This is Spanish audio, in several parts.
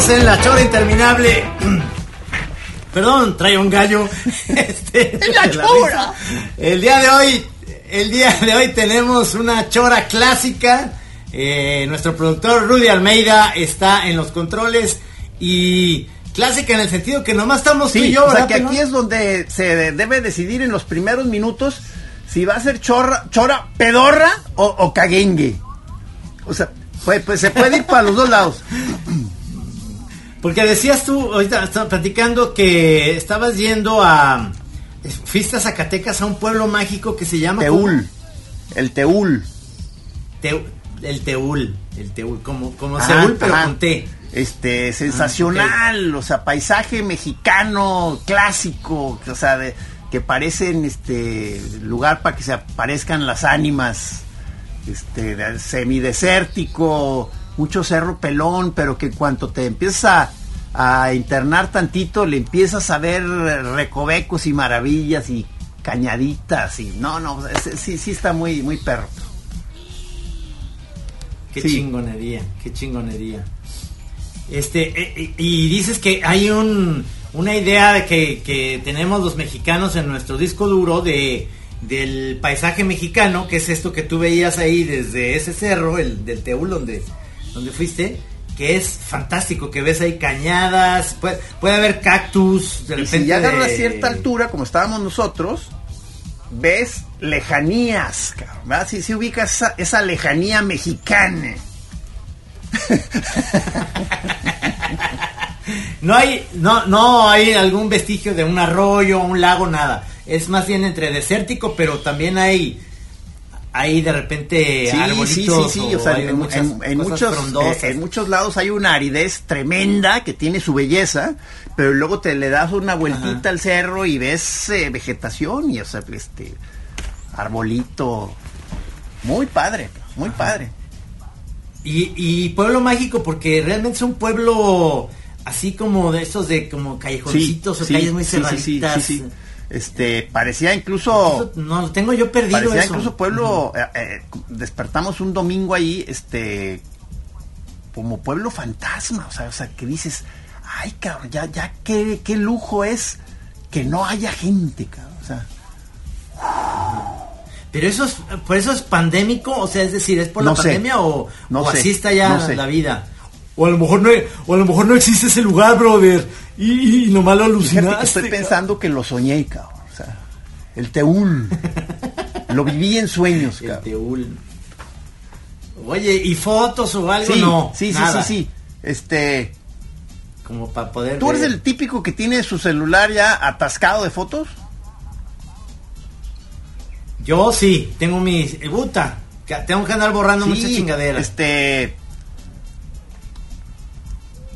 Estamos en la chora interminable. Perdón, trae un gallo. Este, ¡La chora! El día de hoy, el día de hoy tenemos una chora clásica. Eh, nuestro productor Rudy Almeida está en los controles y clásica en el sentido que nomás estamos tú y Sí, yo, o sea ¿verdad, que aquí es donde se debe decidir en los primeros minutos si va a ser chorra, chora pedorra o, o caguengue. O sea, pues, pues se puede ir para los dos lados. Porque decías tú, ahorita estaba platicando que estabas yendo a. Fuiste a Zacatecas a un pueblo mágico que se llama. Teúl. El Teúl. Teu- el Teúl. El Teúl, como, como Ajá, Seúl, pero ajá. con T. Este, sensacional, o sea, paisaje mexicano clásico, o sea, de, que parecen este lugar para que se aparezcan las ánimas, este, de- semidesértico, mucho cerro pelón, pero que en cuanto te empiezas a, a internar tantito, le empiezas a ver recovecos y maravillas y cañaditas y no, no, sí, sí está muy, muy perro. Qué Sí. chingonería, qué chingonería. Este, eh, eh, y dices que hay un, una idea de que, que tenemos los mexicanos en nuestro disco duro de del paisaje mexicano, que es esto que tú veías ahí desde ese cerro, el del Teúl donde, donde fuiste, que es fantástico, que ves ahí cañadas, puede, puede haber cactus, de Y repente. si ya de- cierta altura, como estábamos nosotros, ves lejanías, cabrón, ¿verdad? Si si ubicas esa, esa lejanía mexicana. No hay, no, no hay algún vestigio de un arroyo, un lago, nada. Es más bien entre desértico, pero también hay, hay de repente Sí, sí, sí, sí, o sea, hay en, muchas en- muchos, frondosas. eh, en muchos lados hay una aridez tremenda que tiene su belleza, pero luego te le das una vueltita Ajá. al cerro y ves eh, vegetación y, o sea, este, arbolito. Muy padre, muy padre. Y, y pueblo mágico, porque realmente es un pueblo así como de estos de como callejoncitos o calles muy cerraditas. Este, parecía incluso... No, lo tengo yo perdido Parecía eso. incluso pueblo, eh, eh, despertamos un domingo ahí, este, como pueblo fantasma, o sea, o sea, que dices, ay, cabrón, ya, ya, qué, qué lujo es que no haya gente, cabrón, o sea, Pero eso es, por eso es pandémico, o sea, es decir, ¿es por No la sé. pandemia o, No o sé. así está ya No sé. la vida? O a lo mejor no, o a lo mejor no existe ese lugar, brother, y, y nomás lo alucinaste. que estoy pensando que lo soñé, cabrón, o sea, el Teúl, lo viví en sueños, El cabrón. Teúl. Oye, ¿y fotos o algo? Sí, no, sí, sí, nada. sí, sí, este, Como para poder ¿tú eres ver. el típico que tiene su celular ya atascado de fotos? Yo sí, tengo mis... eh, puta, que tengo que andar borrando Sí, muchas chingaderas. Este.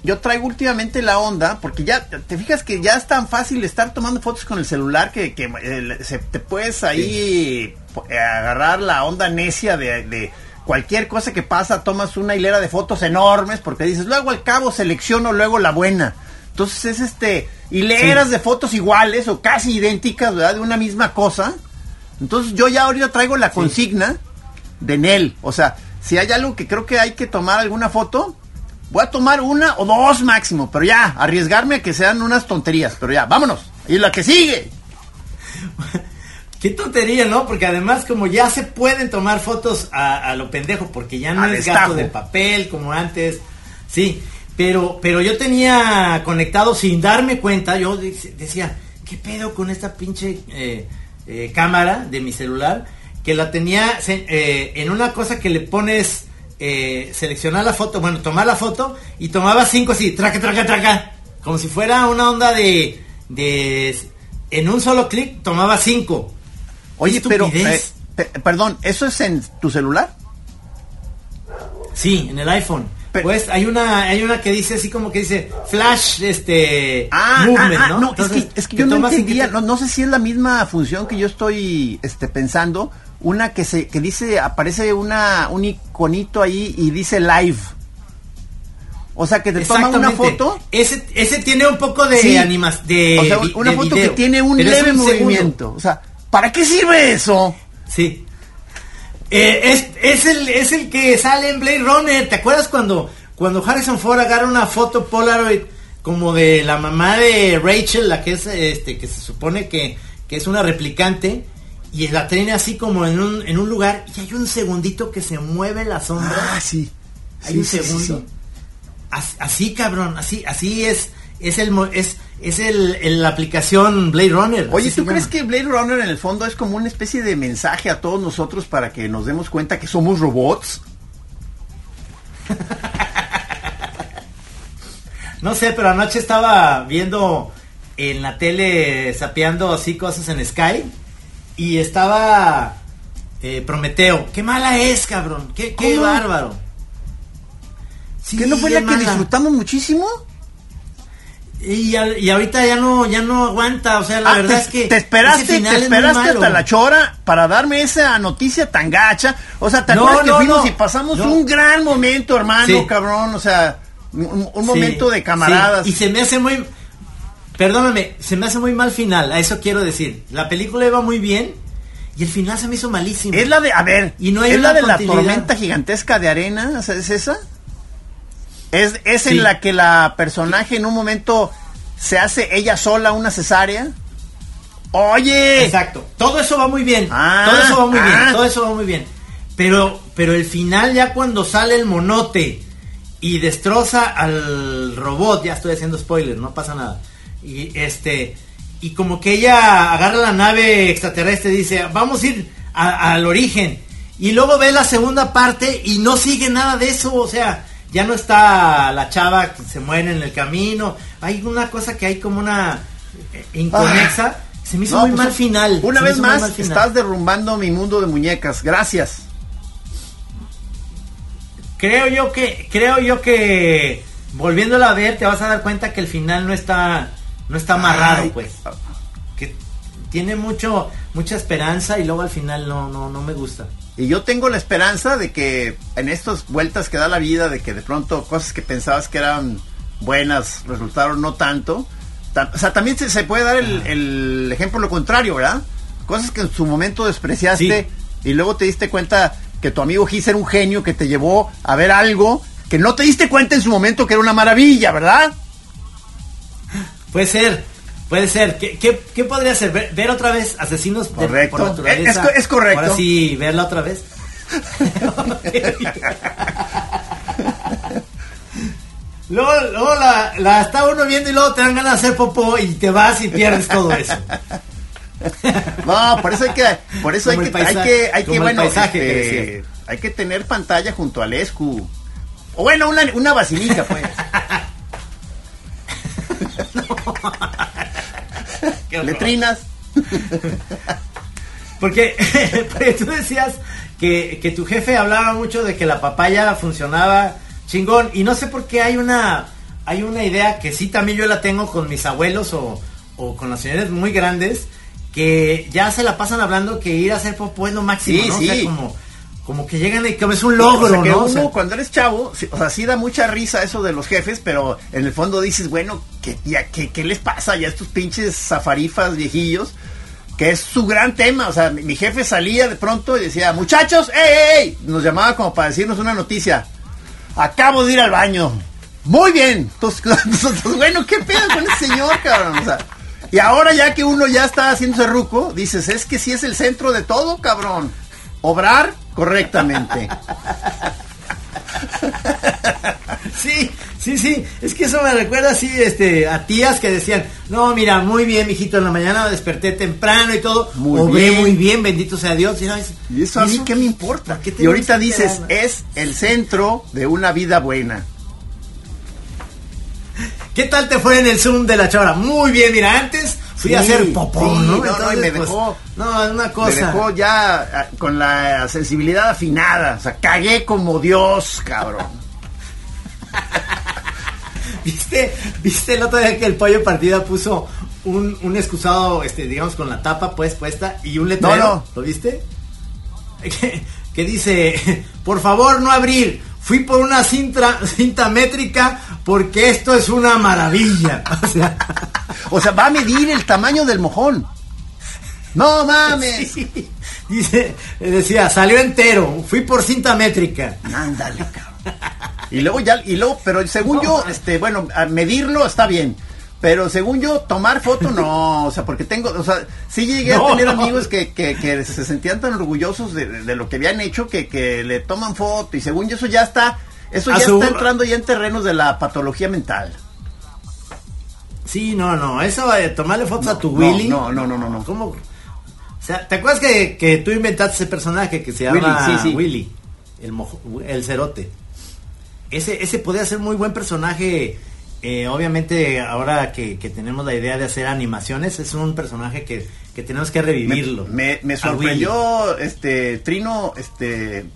Yo traigo últimamente la onda, porque ya te fijas que ya es tan fácil estar tomando fotos con el celular que, que, eh, se- te puedes ahí eh, agarrar la onda necia de, de cualquier cosa que pasa, tomas una hilera de fotos enormes, porque dices, luego al cabo selecciono luego la buena. Entonces es este, hileras Sí. de fotos iguales o casi idénticas, ¿verdad? De una misma cosa. Entonces yo ya ahorita traigo la consigna de Nel. O sea, si hay algo que creo que hay que tomar alguna foto, voy a tomar una o dos máximo, pero ya, arriesgarme a que sean unas tonterías, pero ya, vámonos. Y la que sigue. Qué tontería, ¿no? Porque además como ya se pueden tomar fotos a, a lo pendejo, porque ya no Al es gasto de papel como antes. Sí, pero, pero yo tenía conectado sin darme cuenta, yo de- decía, ¿qué pedo con esta pinche eh, eh, cámara de mi celular? Que la tenía eh, en una cosa que le pones eh, seleccionar la foto, bueno, tomar la foto y tomaba cinco así, traca, traca, traca, como si fuera una onda de, de en un solo clic tomaba cinco. Oye, pero, eh, pe- perdón, ¿eso es en tu celular? Sí, en el iPhone. Pero- pues hay una, hay una que dice así como que dice flash, este, Ah, movement, ah, ah, ¿no? no, Entonces, es que, es que yo entendía, te- no, no sé si es la misma función que yo estoy este, pensando, una que se que dice, aparece una un iconito ahí y dice live. O sea, que te toma una foto. Ese, ese tiene un poco de Sí. animas, de, o sea, vi- una de foto video, que tiene un leve segundo. movimiento. O sea, ¿para qué sirve eso? Sí. Eh, es, es, el, es el que sale en Blade Runner. ¿Te acuerdas cuando, cuando Harrison Ford agarra una foto Polaroid como de la mamá de Rachel, la que es este que se supone que, que es una replicante y la tiene así como en un, en un lugar y hay un segundito que se mueve la sombra. Ah, sí. Hay Sí, un sí, segundo. sí. Así, así, cabrón, así así es es el es es el, el- la aplicación Blade Runner. Oye, ¿tú crees que Blade Runner en el fondo es como una especie de mensaje a todos nosotros para que nos demos cuenta que somos robots? No sé, pero anoche estaba viendo en la tele, sapeando así cosas en Sky. Y estaba eh, Prometeo. Qué mala es, cabrón. Qué, qué bárbaro. Sí, ¿Que no fue la que mala. disfrutamos muchísimo? Y, y ahorita ya no, ya no aguanta. O sea, la Ah, verdad te, es que. te esperaste, te esperaste hasta la chora para darme esa noticia tan gacha. O sea, ¿te No, acuerdas que no, fuimos no. y pasamos un gran momento, hermano, Sí. cabrón? O sea, un, un Sí, momento de camaradas. Y se me hace muy. Perdóname, se me hace muy mal final. A eso quiero decir. La película iba muy bien. Y el final se me hizo malísimo. Es la de, a ver, Y no hay es la de la tormenta gigantesca de arena, ¿es esa? Es, es Sí. en la que la personaje en un momento se hace ella sola una cesárea. Oye, Exacto. Todo eso va muy bien. Ah, todo eso va muy ah. bien. Todo eso va muy bien. Pero, pero el final ya cuando sale el monote y destroza al robot, ya estoy haciendo spoiler, no pasa nada. Y este y como que ella agarra la nave extraterrestre y dice, vamos a ir al origen. Y luego ve la segunda parte y no sigue nada de eso, o sea, ya no está la chava que se muere en el camino. Hay una cosa que hay como una eh, inconexa. Se me hizo No, muy pues, mal final. Una Se vez más, estás derrumbando mi mundo de muñecas. Gracias. Creo yo que, creo yo que volviéndola a ver te vas a dar cuenta que el final no está, no está amarrado, Ay. pues. Que tiene mucho, mucha esperanza y luego al final no, no, no me gusta. Y yo tengo la esperanza de que en estas vueltas que da la vida, de que de pronto cosas que pensabas que eran buenas resultaron no tanto. Ta- O sea, también se, se puede dar el, el ejemplo lo contrario, ¿verdad? Cosas que en su momento despreciaste y luego te diste cuenta que tu amigo Gis era un genio que te llevó a ver algo que no te diste cuenta en su momento que era una maravilla, ¿verdad? Puede ser, puede ser. ¿Qué, qué, qué podría ser? ¿Ver, ver otra vez Asesinos de- Correcto. por naturaleza? Es- es co- es correcto. Ahora sí, verla otra vez. luego luego la, la está uno viendo y luego te dan ganas de hacer popó y te vas y pierdes todo eso. No, por eso hay que, por eso hay que, el hay paisaje- que, hay que, bueno, paisaje que este, hay que tener pantalla junto al ESCU. O bueno, una, una basilica, pues. Letrinas. Porque, porque tú decías que, que tu jefe hablaba mucho de que la papaya funcionaba chingón y no sé por qué hay una hay una idea que sí también yo la tengo con mis abuelos o, o con las señores muy grandes que ya se la pasan hablando que ir a hacer popó es lo máximo, Sí, ¿no? O sea, como, como que llegan y como es un logro, O sea, que ¿no? O uno sea, cuando eres chavo, o sea, sí da mucha risa eso de los jefes, pero en el fondo dices, bueno, ¿qué, ya, qué, qué les pasa ya a estos pinches zafarifas viejillos? Que es su gran tema, o sea, mi, mi jefe salía de pronto y decía, muchachos, ¡ey, ey! Nos llamaba como para decirnos una noticia. Acabo de ir al baño. Muy bien. Entonces, bueno, ¿qué pedo con ese señor, cabrón? O sea, y ahora ya que uno ya está haciéndose ruco, dices, es que sí es el centro de todo, cabrón. Obrar correctamente. Sí, sí, sí, es que eso me recuerda así este, a tías que decían, no, mira, muy bien, mijito, en la mañana desperté temprano y todo, Muy obré bien. muy bien, bendito sea Dios. Y, no, es- Y eso a mí qué me importa. ¿Por qué Y ahorita dices, es el centro de una vida buena. ¿Qué tal te fue en el Zoom de la chora? Muy bien, mira, antes fui Sí, a hacer popó, sí, ¿no? no, no, y Entonces, me pues, dejó- no, es una Me cosa. dejó ya ah, con la sensibilidad afinada. O sea, cagué como Dios, cabrón. ¿Viste, ¿Viste el otro día que el pollo partida puso un, un excusado, este, digamos, con la tapa pues puesta y un letrero? No, no. ¿Lo viste? Que dice, por favor no abrir, fui por una cinta, cinta métrica porque esto es una maravilla. O sea, O sea, va a medir el tamaño del mojón. No mames. sí. dice, decía, salió entero, fui por cinta métrica. Ándale, cabrón. Y luego ya, y luego, pero según yo, este, bueno, a medirlo está bien. Pero según yo, tomar foto no, o sea, porque tengo, o sea, sí llegué a tener no. amigos que, que, que se sentían tan orgullosos de, de lo que habían hecho que, que le toman foto y según yo eso ya está, eso ya está entrando ya en terrenos de la patología mental. Sí, no, no, eso de tomarle fotos a tu no, Willy. no, no, no, no, no. ¿Cómo? O sea, ¿te acuerdas que, que tú inventaste ese personaje que se llama Willy, sí, sí. Willy? El, mojo- el cerote. Ese, ese podría ser muy buen personaje. Eh, obviamente, ahora que, que tenemos la idea de hacer animaciones, es un personaje que, que tenemos que revivirlo. me, sorprendió, este, Trino, este,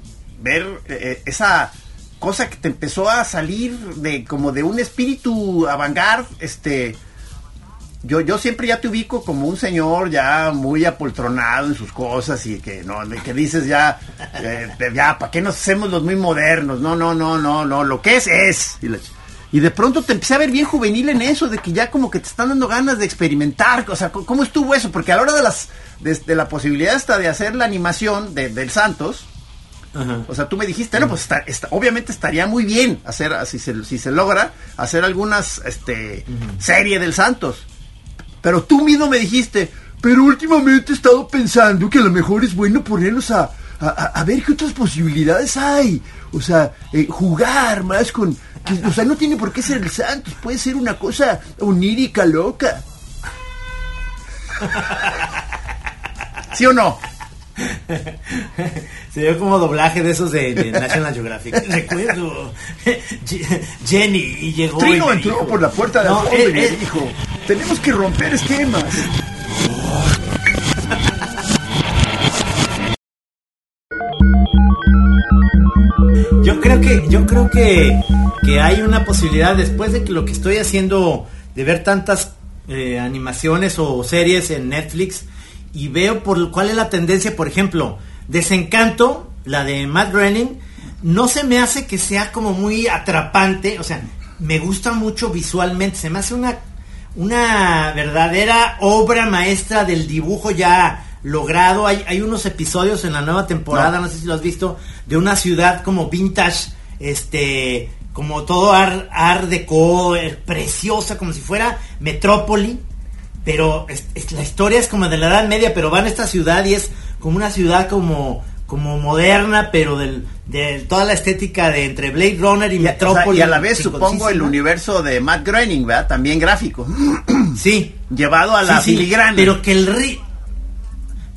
ver eh, esa cosa que te empezó a salir de como de un espíritu avant este, yo, yo siempre ya te ubico como un señor ya muy apoltronado en sus cosas y que no, que dices ya, eh, ya, ¿para qué nos hacemos los muy modernos? No, no, no, no, no, lo que es es. Y, la ch- y de pronto te empecé a ver bien juvenil en eso, de que ya como que te están dando ganas de experimentar, o sea, ¿cómo- ¿cómo estuvo eso? Porque a la hora de las, de, de la posibilidad hasta de hacer la animación de, del Santos, Ajá. o sea, tú me dijiste, no, pues está- está- obviamente estaría muy bien hacer, si se, si se logra, hacer algunas, este, serie del Santos. Pero tú mismo me dijiste, pero últimamente he estado pensando que a lo mejor es bueno ponernos a, a, a- ver qué otras posibilidades hay. O sea, eh, jugar más con... que- o sea, no tiene por qué ser el Santos, puede ser una cosa onírica loca. ¿Sí o no? Se vio como doblaje de esos de, de National Geographic. Recuerdo Je- Jenny y llegó. y Trino me entró dijo- por la puerta de No, fondo eh, y me eh, dijo, tenemos que romper esquemas. Que, yo creo que, que hay una posibilidad después de que lo que estoy haciendo, de ver tantas eh, animaciones o series en Netflix y veo por cuál es la tendencia, por ejemplo, Desencanto, la de Matt Groening, no se me hace que sea como muy atrapante, o sea, me gusta mucho visualmente, se me hace una una verdadera obra maestra del dibujo ya logrado. Hay, hay unos episodios en la nueva temporada, No. no. sé si lo has visto, de una ciudad como vintage, este, como todo art, art deco, eh, preciosa, como si fuera metrópoli. Pero es- es- la historia es como de la Edad Media, pero van a esta ciudad y es como una ciudad como, como moderna, pero del, de toda la estética de entre Blade Runner y, Y o sea, y a la vez supongo el universo de Matt Groening, ¿verdad? También gráfico. Sí, Llevado a la Sí, sí, filigrana. Pero que el ri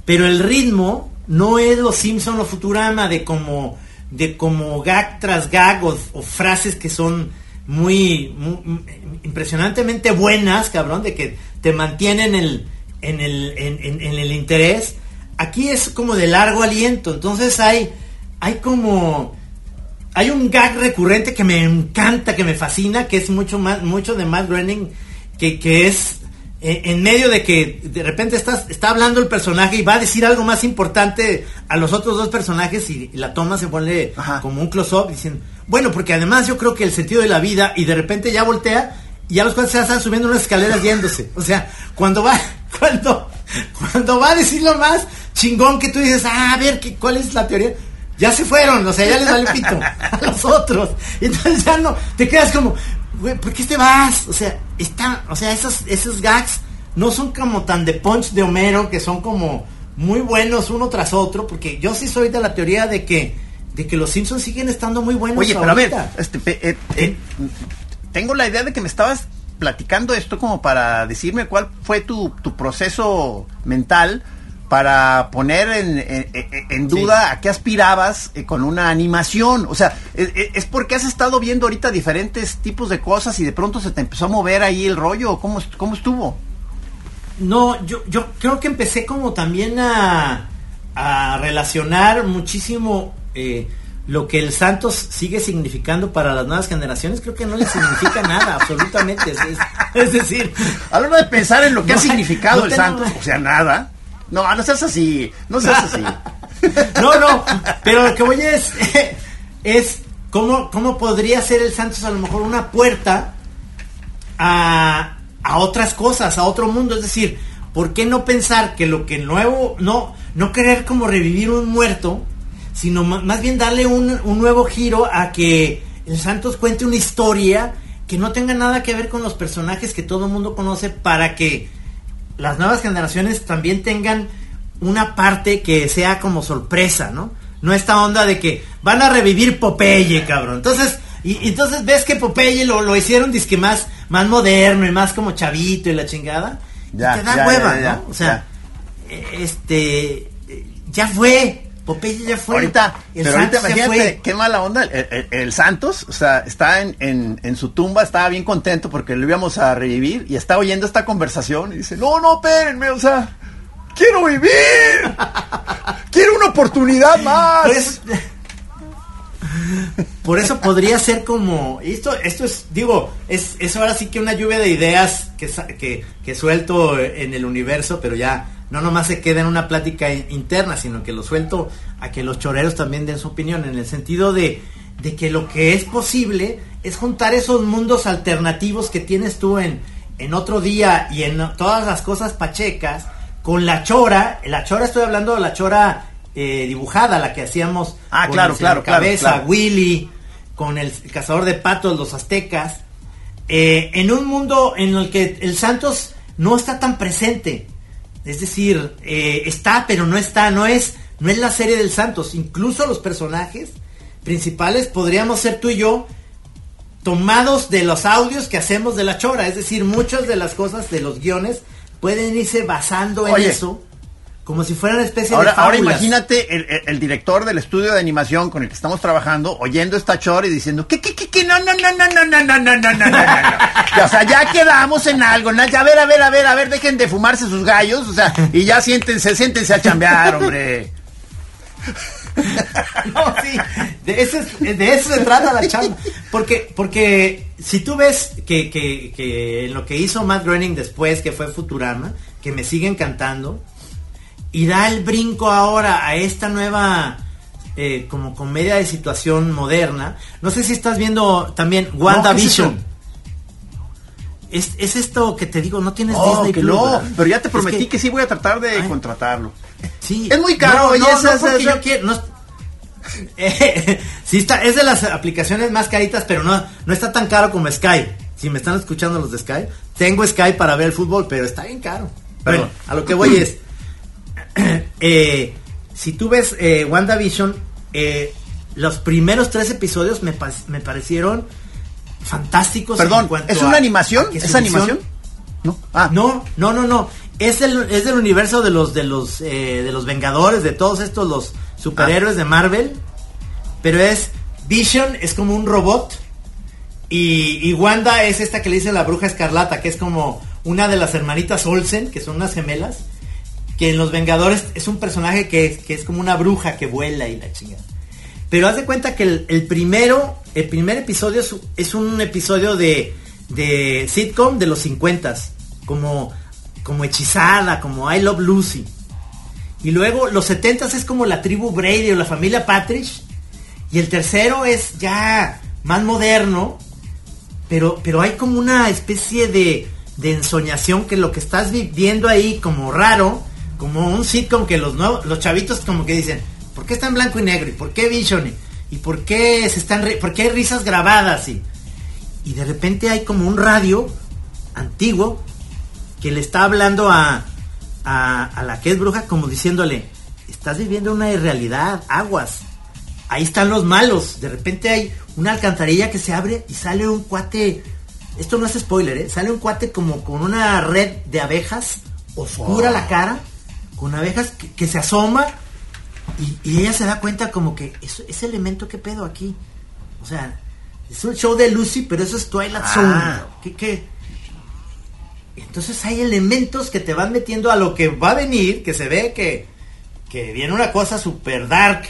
pero el ritmo no es los Simpson o Futurama de como de como gag tras gag o, frases que son muy, impresionantemente buenas, cabrón, de que te mantienen el, en el en, el interés. Aquí es como de largo aliento, entonces hay hay como hay un gag recurrente que me encanta, que me fascina, que es mucho más, mucho de Matt Groening, que, que es en medio de que de repente estás, está hablando el personaje y va a decir algo más importante a los otros dos personajes y, la toma se pone Ajá. como un close-up diciendo, bueno, porque además yo creo que el sentido de la vida y de repente ya voltea y ya los cuatro ya están subiendo unas escaleras yéndose. O sea, cuando va, cuando, cuando va a decir lo más chingón que tú dices, ah, a ver, ¿qué, ¿cuál es la teoría? ya se fueron, o sea, ya les vale pito a los otros. Entonces ya no, te quedas como, güey, ¿por qué te vas? O sea, está, o sea, esos, esos gags no son como tan de punch de Homero, que son como muy buenos uno tras otro, porque yo sí soy de la teoría de que, de que los Simpsons siguen estando muy buenos. Oye, pero a ver, este, eh, eh, tengo la idea de que me estabas platicando esto como para decirme cuál fue tu, tu proceso mental para poner en, en- en- en duda a qué aspirabas eh, con una animación. O sea, eh, eh, es porque has estado viendo ahorita diferentes tipos de cosas y de pronto se te empezó a mover ahí el rollo. ¿Cómo, cómo estuvo? No, yo, yo creo que empecé como también a, a relacionar muchísimo eh, lo que el Santos sigue significando para las nuevas generaciones. Creo que no le significa nada, absolutamente. Es, es- es decir, A la hora de pensar en lo que No ha significado no el Santos, o sea, nada. No, no seas así, no seas así. no, no, pero lo que voy es, es cómo, cómo podría ser el Santos a lo mejor una puerta a, a otras cosas, a otro mundo. Es decir, ¿por qué no pensar que lo que nuevo, no, no querer como revivir un muerto, sino más bien darle un, un nuevo giro a que el Santos cuente una historia que no tenga nada que ver con los personajes que todo el mundo conoce para que las nuevas generaciones también tengan una parte que sea como sorpresa, ¿no? No esta onda de que van a revivir Popeye, cabrón. Entonces, y, entonces ves que Popeye lo, lo hicieron disque más, más moderno y más como chavito y la chingada. Ya, y te da ya, hueva, ya, ¿no? O sea, este ya fue. Popeye ya fue. Ahorita, El pero ahorita Santos ya imagínate qué mala onda. El, el- el Santos, o sea, está en, en- en su tumba, estaba bien contento porque lo íbamos a revivir y está oyendo esta conversación y dice, no, no, espérenme, o sea, quiero vivir. quiero una oportunidad más. Por eso, por eso podría ser como esto esto es digo es, es ahora sí que una lluvia de ideas que, que, que suelto en el universo pero ya no nomás se queda en una plática in- interna sino que lo suelto a que los choreros también den su opinión en el sentido de, de que lo que es posible es juntar esos mundos alternativos que tienes tú en, en otro día y en todas las cosas pachecas con la chora. La chora estoy hablando de la chora eh, dibujada la que hacíamos Ah, con claro, el claro, cabeza claro. Willy con el, cazador de patos los aztecas. Eh, en un mundo en el que el Santos no está tan presente es decir eh, está pero no está no es no es la serie del Santos incluso los personajes principales podríamos ser tú y yo tomados de los audios que hacemos de la chora es decir muchas de las cosas de los guiones pueden irse basando en Oye. eso como si fueran una especie Ahora, de ahora fábulas. imagínate el, el- director del estudio de animación con el que estamos trabajando oyendo esta chora y diciendo que que que que no no no no no no no no no no no o sea ya quedamos en algo ¿no? Ya, a ver a ver a ver a ver dejen de fumarse sus gallos o sea y ya siéntense siéntense a chambear hombre No, sí, de eso, es- de eso se trata la chamba. Porque, porque si tú ves que, que, que lo que hizo Matt Groening después, que fue Futurama, que me sigue encantando, y da el brinco ahora a esta nueva eh, como comedia de situación moderna. No sé si estás viendo también WandaVision. No, es, es esto que te digo, no tienes Oh, Disney Plus, no ¿verdad? pero ya te Es prometí que, sí voy a tratar de Ay. contratarlo Sí. Es muy caro, No, no, esa- no, porque esa- yo quiero- no- Eh, sí está, es de las aplicaciones más caritas, pero no, no está tan caro como Sky. Si me están escuchando los de Sky, tengo Sky para ver el fútbol, pero está bien caro. Perdón. Bueno, a lo que voy es, eh, si tú ves eh, WandaVision, eh, los primeros tres episodios me, pa- me parecieron fantásticos. perdón es a- una animación a es animación no ah no, no, no, no. Es del, es del universo de los de los eh, de los Vengadores, de todos estos los superhéroes de Marvel. Pero es Vision es como un robot y, y Wanda es esta que le dice la bruja escarlata, que es como una de las hermanitas Olsen, que son unas gemelas, que en los Vengadores es un personaje que, que es como una bruja que vuela y la chingada. Pero haz de cuenta que el, el primero, el primer episodio es, un episodio de, de sitcom de los 50 como, como hechizada, como I Love Lucy. Y luego los 70 es como la tribu Brady o la familia Patrick. Y el tercero es ya más moderno, pero, pero hay como una especie de, de ensoñación que lo que estás vi- viendo ahí como raro, como un sitcom que los nuevos, los chavitos como que dicen, ¿por qué está en blanco y negro? ¿Y por qué Vision? ¿Y por qué se están por qué hay risas grabadas? Y, y de repente hay como un radio antiguo que le está hablando a, a, a la que es bruja como diciéndole, estás viviendo una irrealidad, aguas. Ahí están los malos. De repente hay una alcantarilla que se abre y sale un cuate. Esto no es spoiler, ¿eh? Sale un cuate como con una red de abejas, oscura la cara, con abejas que, que se asoma y, y ella se da cuenta como que eso- ese elemento que pedo aquí. O sea, es un show de Lucy, pero eso es Twilight Ah. Zone. ¿Qué, qué? Entonces hay elementos que te van metiendo a lo que va a venir, que se ve que, que viene una cosa super dark.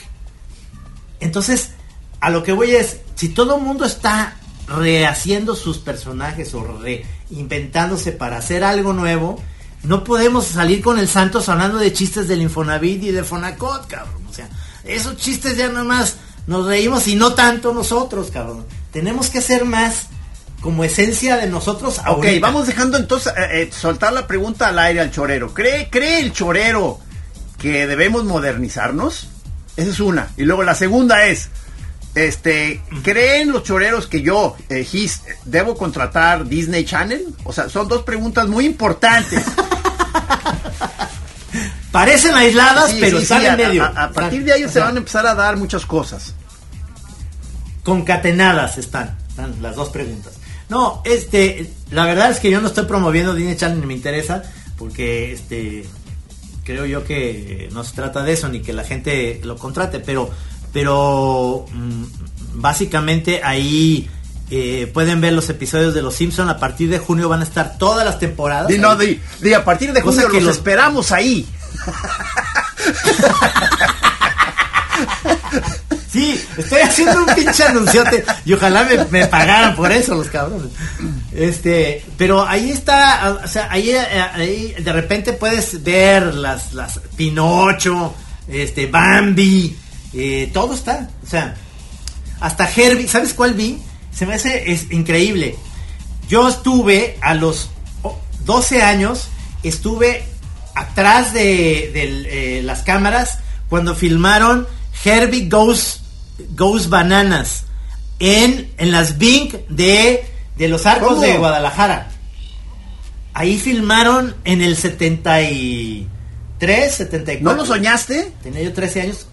Entonces, a lo que voy es, si todo el mundo está rehaciendo sus personajes o reinventándose para hacer algo nuevo, no podemos salir con el Santos hablando de chistes del Infonavit y de Fonacot, cabrón. O sea, esos chistes ya nomás nos reímos y no tanto nosotros, cabrón. Tenemos que hacer más como esencia de nosotros Ok, ahorita. vamos dejando entonces eh, eh, soltar la pregunta al aire al chorero. ¿Cree, ¿Cree el chorero que debemos modernizarnos? Esa es una. Y luego la segunda es, Este, ¿creen los choreros que yo, eh, Gis, debo contratar Disney Channel? O sea, son dos preguntas muy importantes. Parecen aisladas, Sí, pero sí, están sí, en a- medio. A, a partir de ahí O se van a empezar a dar muchas cosas. concatenadas están, están las dos preguntas. No, este, la verdad es que yo no estoy promoviendo Disney Channel ni me interesa, porque este, creo yo que no se trata de eso ni que la gente lo contrate, pero, pero mm, básicamente ahí eh, pueden ver los episodios de Los Simpson a partir de junio van a estar todas las temporadas. Di, no, di, di, a partir de junio que los los- esperamos ahí. Sí, estoy haciendo un pinche anunciote y ojalá me, me pagaran por eso los cabrones. Este, pero ahí está, o sea, ahí, ahí de repente puedes ver las, las Pinocho, este, Bambi, eh, todo está, o sea, hasta Herbie, ¿sabes cuál vi? Se me hace es increíble. Yo estuve a los oh, 12 años, estuve atrás de, del, eh, las cámaras cuando filmaron Herbie Goes, Goes Bananas en, en las Bing de, de los arcos ¿Cómo? de Guadalajara. Ahí filmaron en el 73, 74. ¿No lo soñaste? Tenía yo 13 años.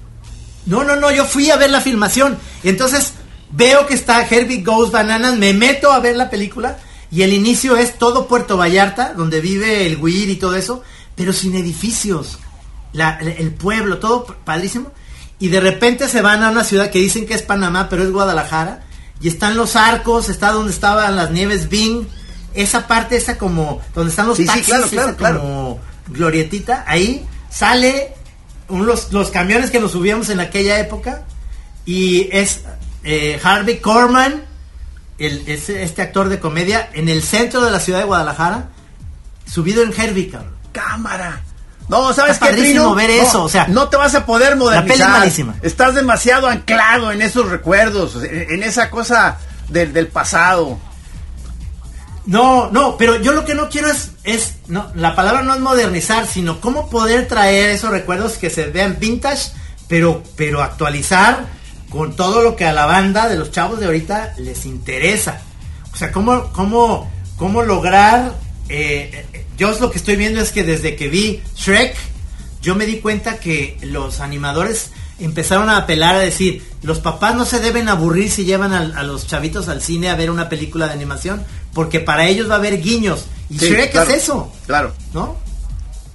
No, no, no, yo fui a ver la filmación. Entonces veo que está Herbie Goes Bananas, me meto a ver la película y el inicio es todo Puerto Vallarta, donde vive el Huir y todo eso, pero sin edificios. La- el pueblo, todo padrísimo. Y de repente se van a una ciudad que dicen que es Panamá, pero es Guadalajara. Y están los arcos, está donde estaban las nieves Bing. Esa parte, esa como, donde están los Sí, sí, taxis, claro, claro, esa claro. como glorietita. Ahí sale un- los, los camiones que nos subíamos en aquella época. Y es eh, Harvey el, es este actor de comedia, en el centro de la ciudad de Guadalajara, subido en Herbie, cabrón. Cámara. No, ¿sabes Está qué, Trino? ver No, eso, o sea, no te vas a poder modernizar. peli es malísima. Estás demasiado anclado en esos recuerdos, en, en esa cosa del, del pasado. No, no, pero yo lo que no quiero es, es no, la palabra no es modernizar, sino cómo poder traer esos recuerdos que se vean vintage, pero, pero actualizar con todo lo que a la banda de los chavos de ahorita les interesa. O sea, cómo, cómo, cómo lograr, eh, eh, yo lo que estoy viendo es que desde que vi Shrek, yo me di cuenta que los animadores empezaron a apelar a decir, los papás no se deben aburrir si llevan a, los chavitos al cine a ver una película de animación, porque para ellos va a haber guiños. Y Sí, Shrek claro, es eso, Claro. ¿no?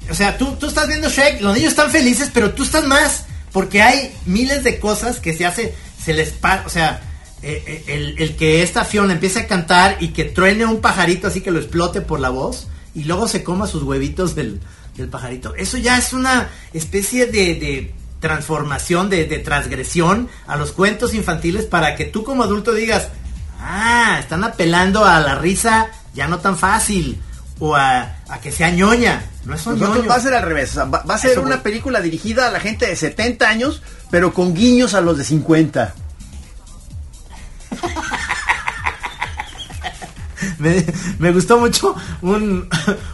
O sea, tú, tú estás viendo Shrek, los niños están felices, pero tú estás más, porque hay miles de cosas que se hace, se les pa- o sea, eh, eh, el, que esta Fiona empiece a cantar y que truene un pajarito así que lo explote por la voz y luego se coma sus huevitos del, pajarito. Eso ya es una especie de, de transformación, de, de transgresión a los cuentos infantiles para que tú como adulto digas, ah, están apelando a la risa ya no tan fácil o a, a que sea ñoña. No son Nosotros ñoños. va a ser al revés. o sea, va, va a ser Eso una voy. película dirigida a la gente de 70 años, pero con guiños a los de 50. Me, me gustó mucho un,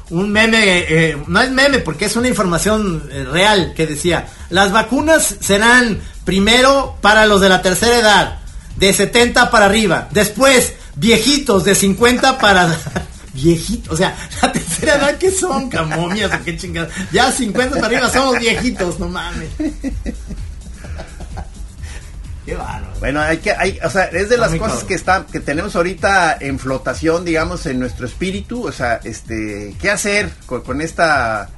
un meme, eh, no es meme porque es una información eh, real que decía, las vacunas serán primero para los de la tercera edad, de 70 para arriba, después viejitos de 50 para... Viejitos, o sea, la tercera edad que son, camomias o qué chingados. Ya 50 para arriba somos viejitos, no mames. Qué bárbaro. Bueno, hay que, hay, o sea, es de las cosas que está, que tenemos ahorita en flotación, digamos, en nuestro espíritu. O sea, este, ¿qué hacer con, con esta,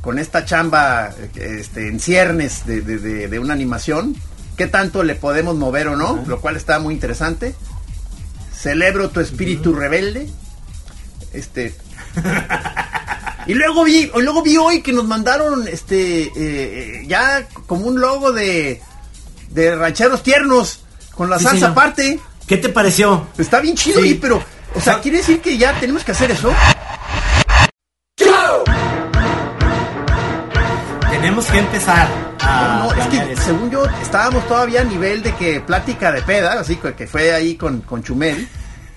con esta chamba, este, en ciernes de, de, de- de una animación? ¿Qué tanto le podemos mover o no? Lo cual está muy interesante. Celebro tu espíritu rebelde. Este. Y luego vi, luego vi hoy que nos mandaron, este, eh, eh, ya como un logo de, de rancheros tiernos con la Sí, salsa señor. aparte. ¿Qué te pareció? Está bien chido, Sí. y pero, o sea, quiere decir que ya tenemos que hacer eso. Tenemos que empezar a... No, es que eso. según yo estábamos todavía a nivel de que plática de peda, así que que fue ahí con, con Chumel.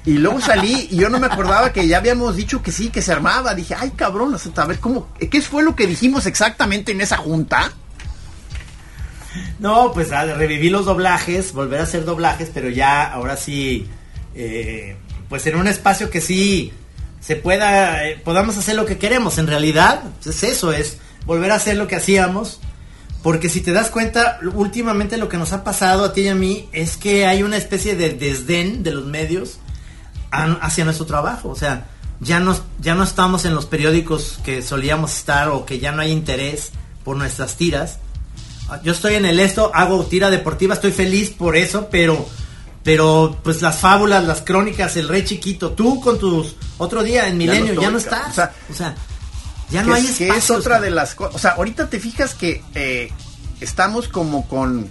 Y luego salí y yo no me acordaba que ya habíamos dicho que sí, que se armaba. Dije, ay cabrón, a ver, ¿cómo? ¿Qué fue lo que dijimos exactamente en esa junta? No, pues reviví los doblajes, volver a hacer doblajes, pero ya ahora sí, eh, pues en un espacio que sí se pueda, eh, podamos hacer lo que queremos. En realidad, es eso, es volver a hacer lo que hacíamos. Porque si te das cuenta, últimamente lo que nos ha pasado a ti y a mí es que hay una especie de desdén de los medios hacia nuestro trabajo. O sea, ya no, ya no estamos en los periódicos que solíamos estar o que ya no hay interés por nuestras tiras. Yo estoy en el esto, hago tira deportiva, estoy feliz por eso, pero pero pues las fábulas, las crónicas, el rey chiquito, tú con tus otro día en Milenio ya no, estás. O sea, ya no hay. Que es otra de las cosas. O sea, ahorita te fijas que eh, estamos como con